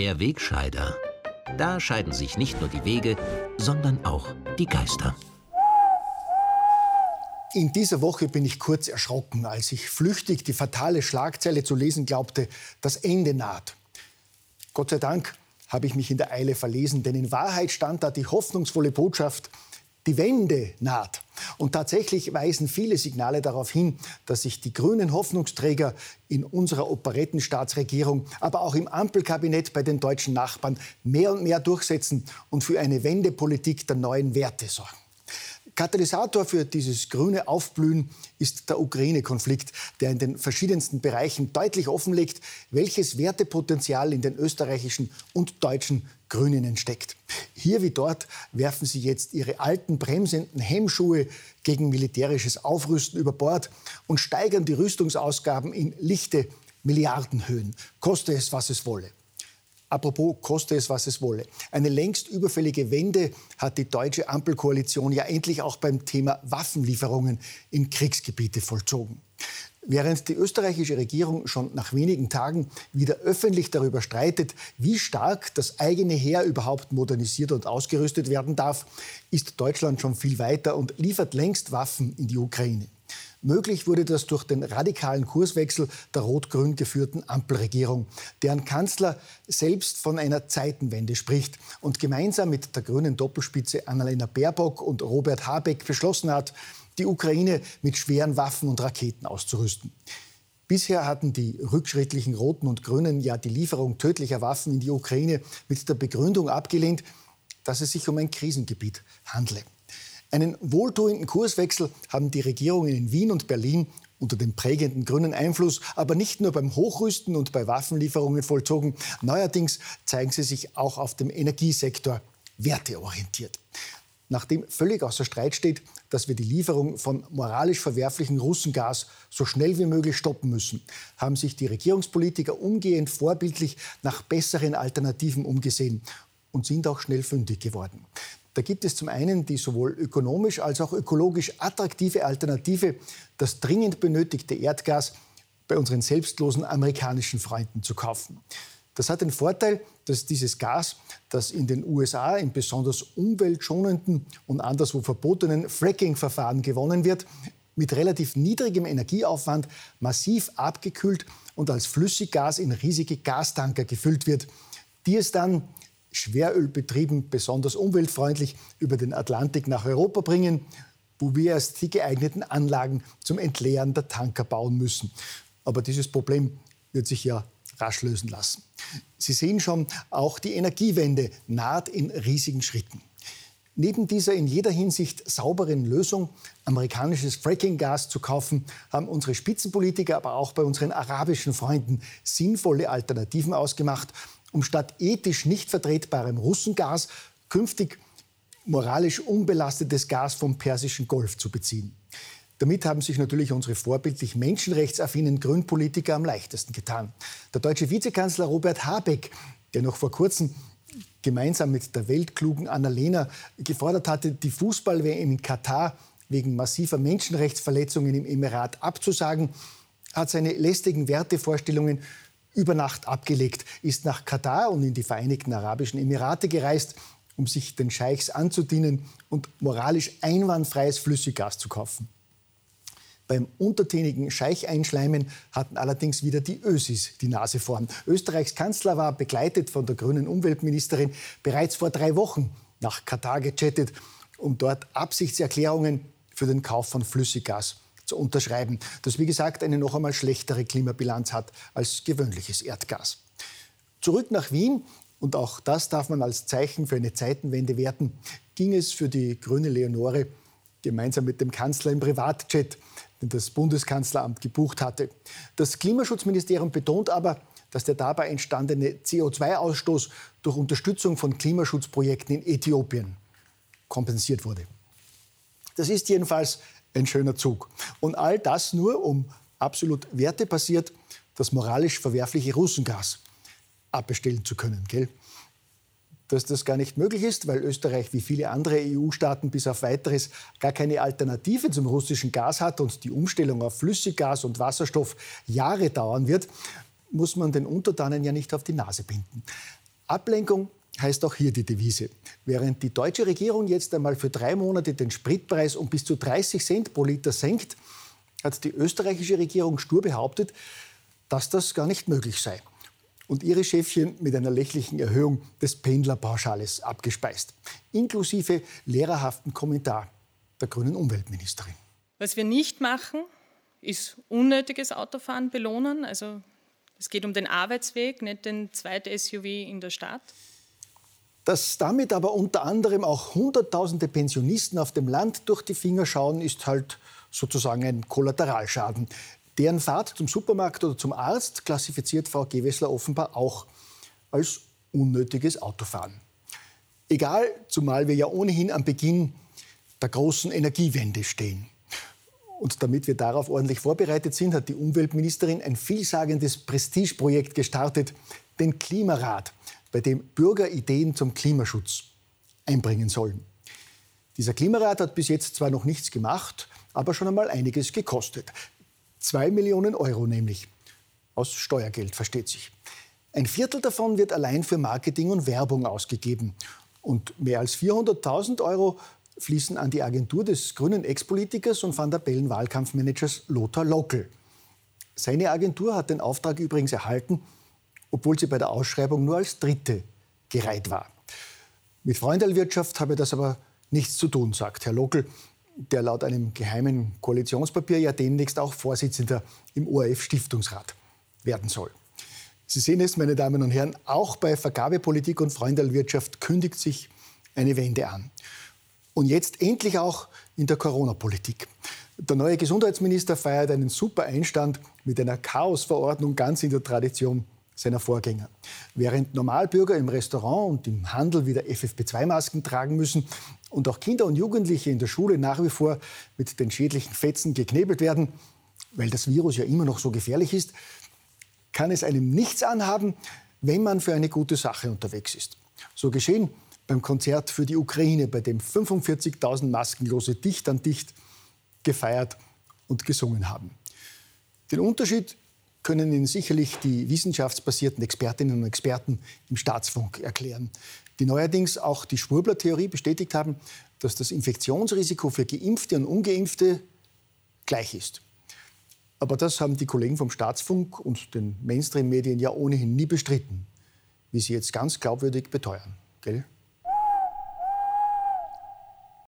Der Wegscheider. Da scheiden sich nicht nur die Wege, sondern auch die Geister. In dieser Woche bin ich kurz erschrocken, als ich flüchtig die fatale Schlagzeile zu lesen glaubte, das Ende naht. Gott sei Dank habe ich mich in der Eile verlesen, denn in Wahrheit stand da die hoffnungsvolle Botschaft, die Wende naht. Und tatsächlich weisen viele Signale darauf hin, dass sich die grünen Hoffnungsträger in unserer Operettenstaatsregierung, aber auch im Ampelkabinett bei den deutschen Nachbarn mehr und mehr durchsetzen und für eine Wendepolitik der neuen Werte sorgen. Katalysator für dieses grüne Aufblühen ist der Ukraine-Konflikt, der in den verschiedensten Bereichen deutlich offenlegt, welches Wertepotenzial in den österreichischen und deutschen Grünen steckt. Hier wie dort werfen sie jetzt ihre alten bremsenden Hemmschuhe gegen militärisches Aufrüsten über Bord und steigern die Rüstungsausgaben in lichte Milliardenhöhen, koste es, was es wolle. Apropos, koste es, was es wolle. Eine längst überfällige Wende hat die deutsche Ampelkoalition ja endlich auch beim Thema Waffenlieferungen in Kriegsgebiete vollzogen. Während die österreichische Regierung schon nach wenigen Tagen wieder öffentlich darüber streitet, wie stark das eigene Heer überhaupt modernisiert und ausgerüstet werden darf, ist Deutschland schon viel weiter und liefert längst Waffen in die Ukraine. Möglich wurde das durch den radikalen Kurswechsel der rot-grün geführten Ampelregierung, deren Kanzler selbst von einer Zeitenwende spricht und gemeinsam mit der grünen Doppelspitze Annalena Baerbock und Robert Habeck beschlossen hat, die Ukraine mit schweren Waffen und Raketen auszurüsten. Bisher hatten die rückschrittlichen Roten und Grünen ja die Lieferung tödlicher Waffen in die Ukraine mit der Begründung abgelehnt, dass es sich um ein Krisengebiet handle. Einen wohltuenden Kurswechsel haben die Regierungen in Wien und Berlin unter dem prägenden grünen Einfluss, aber nicht nur beim Hochrüsten und bei Waffenlieferungen vollzogen. Neuerdings zeigen sie sich auch auf dem Energiesektor werteorientiert. Nachdem völlig außer Streit steht, dass wir die Lieferung von moralisch verwerflichem Russengas so schnell wie möglich stoppen müssen, haben sich die Regierungspolitiker umgehend vorbildlich nach besseren Alternativen umgesehen und sind auch schnell fündig geworden. Da gibt es zum einen die sowohl ökonomisch als auch ökologisch attraktive Alternative, das dringend benötigte Erdgas bei unseren selbstlosen amerikanischen Freunden zu kaufen. Das hat den Vorteil, dass dieses Gas, das in den USA in besonders umweltschonenden und anderswo verbotenen Fracking-Verfahren gewonnen wird, mit relativ niedrigem Energieaufwand massiv abgekühlt und als Flüssiggas in riesige Gastanker gefüllt wird, die es dann Schwerölbetrieben besonders umweltfreundlich über den Atlantik nach Europa bringen, wo wir erst die geeigneten Anlagen zum Entleeren der Tanker bauen müssen. Aber dieses Problem wird sich ja rasch lösen lassen. Sie sehen schon, auch die Energiewende naht in riesigen Schritten. Neben dieser in jeder Hinsicht sauberen Lösung, amerikanisches Fracking-Gas zu kaufen, haben unsere Spitzenpolitiker aber auch bei unseren arabischen Freunden sinnvolle Alternativen ausgemacht um statt ethisch nicht vertretbarem Russengas künftig moralisch unbelastetes Gas vom Persischen Golf zu beziehen. Damit haben sich natürlich unsere vorbildlich menschenrechtsaffinen Grünpolitiker am leichtesten getan. Der deutsche Vizekanzler Robert Habeck, der noch vor kurzem gemeinsam mit der weltklugen Annalena gefordert hatte, die Fußball-WM in Katar wegen massiver Menschenrechtsverletzungen im Emirat abzusagen, hat seine lästigen Wertevorstellungen über Nacht abgelegt, ist nach Katar und in die Vereinigten Arabischen Emirate gereist, um sich den Scheichs anzudienen und moralisch einwandfreies Flüssiggas zu kaufen. Beim untertänigen Scheich-Einschleimen hatten allerdings wieder die Ösis die Nase vorn. Österreichs Kanzler war begleitet von der grünen Umweltministerin bereits vor drei Wochen nach Katar gechattet, um dort Absichtserklärungen für den Kauf von Flüssiggas zu unterschreiben, das wie gesagt eine noch einmal schlechtere Klimabilanz hat als gewöhnliches Erdgas. Zurück nach Wien, und auch das darf man als Zeichen für eine Zeitenwende werten, ging es für die grüne Leonore gemeinsam mit dem Kanzler im Privatjet, den das Bundeskanzleramt gebucht hatte. Das Klimaschutzministerium betont aber, dass der dabei entstandene CO2-Ausstoß durch Unterstützung von Klimaschutzprojekten in Äthiopien kompensiert wurde. Das ist jedenfalls ein schöner Zug. Und all das nur, um absolut wertebasiert das moralisch verwerfliche Russengas abbestellen zu können. Gell? Dass das gar nicht möglich ist, weil Österreich wie viele andere EU-Staaten bis auf weiteres gar keine Alternative zum russischen Gas hat und die Umstellung auf Flüssiggas und Wasserstoff Jahre dauern wird, muss man den Untertanen ja nicht auf die Nase binden. Ablenkung heißt auch hier die Devise. Während die deutsche Regierung jetzt einmal für drei Monate den Spritpreis um bis zu 30 Cent pro Liter senkt, hat die österreichische Regierung stur behauptet, dass das gar nicht möglich sei. Und ihre Chefchen mit einer lächerlichen Erhöhung des Pendlerpauschales abgespeist. Inklusive lehrerhaften Kommentar der grünen Umweltministerin. Was wir nicht machen, ist unnötiges Autofahren belohnen. Also es geht um den Arbeitsweg, nicht den zweiten SUV in der Stadt. Dass damit aber unter anderem auch Hunderttausende Pensionisten auf dem Land durch die Finger schauen, ist halt sozusagen ein Kollateralschaden. Deren Fahrt zum Supermarkt oder zum Arzt klassifiziert Frau Gewessler offenbar auch als unnötiges Autofahren. Egal, zumal wir ja ohnehin am Beginn der großen Energiewende stehen. Und damit wir darauf ordentlich vorbereitet sind, hat die Umweltministerin ein vielsagendes Prestigeprojekt gestartet, den Klimarat, bei dem Bürger Ideen zum Klimaschutz einbringen sollen. Dieser Klimarat hat bis jetzt zwar noch nichts gemacht, aber schon einmal einiges gekostet. Zwei Millionen Euro nämlich. Aus Steuergeld, versteht sich. Ein Viertel davon wird allein für Marketing und Werbung ausgegeben. Und mehr als 400.000 Euro fließen an die Agentur des grünen Ex-Politikers und Van der Bellen Wahlkampfmanagers Lothar Lockel. Seine Agentur hat den Auftrag übrigens erhalten, obwohl sie bei der Ausschreibung nur als Dritte gereiht war. Mit Freundelwirtschaft habe das aber nichts zu tun, sagt Herr Lockel, der laut einem geheimen Koalitionspapier ja demnächst auch Vorsitzender im ORF-Stiftungsrat werden soll. Sie sehen es, meine Damen und Herren, auch bei Vergabepolitik und Freundelwirtschaft kündigt sich eine Wende an. Und jetzt endlich auch in der Corona-Politik. Der neue Gesundheitsminister feiert einen super Einstand mit einer Chaosverordnung ganz in der Tradition seiner Vorgänger. Während Normalbürger im Restaurant und im Handel wieder FFP2-Masken tragen müssen und auch Kinder und Jugendliche in der Schule nach wie vor mit den schädlichen Fetzen geknebelt werden, weil das Virus ja immer noch so gefährlich ist, kann es einem nichts anhaben, wenn man für eine gute Sache unterwegs ist. So geschehen beim Konzert für die Ukraine, bei dem 45.000 Maskenlose dicht an dicht gefeiert und gesungen haben. Den Unterschied können Ihnen sicherlich die wissenschaftsbasierten Expertinnen und Experten im Staatsfunk erklären, die neuerdings auch die Schwurbler-Theorie bestätigt haben, dass das Infektionsrisiko für Geimpfte und Ungeimpfte gleich ist. Aber das haben die Kollegen vom Staatsfunk und den Mainstream-Medien ja ohnehin nie bestritten, wie sie jetzt ganz glaubwürdig beteuern. Gell?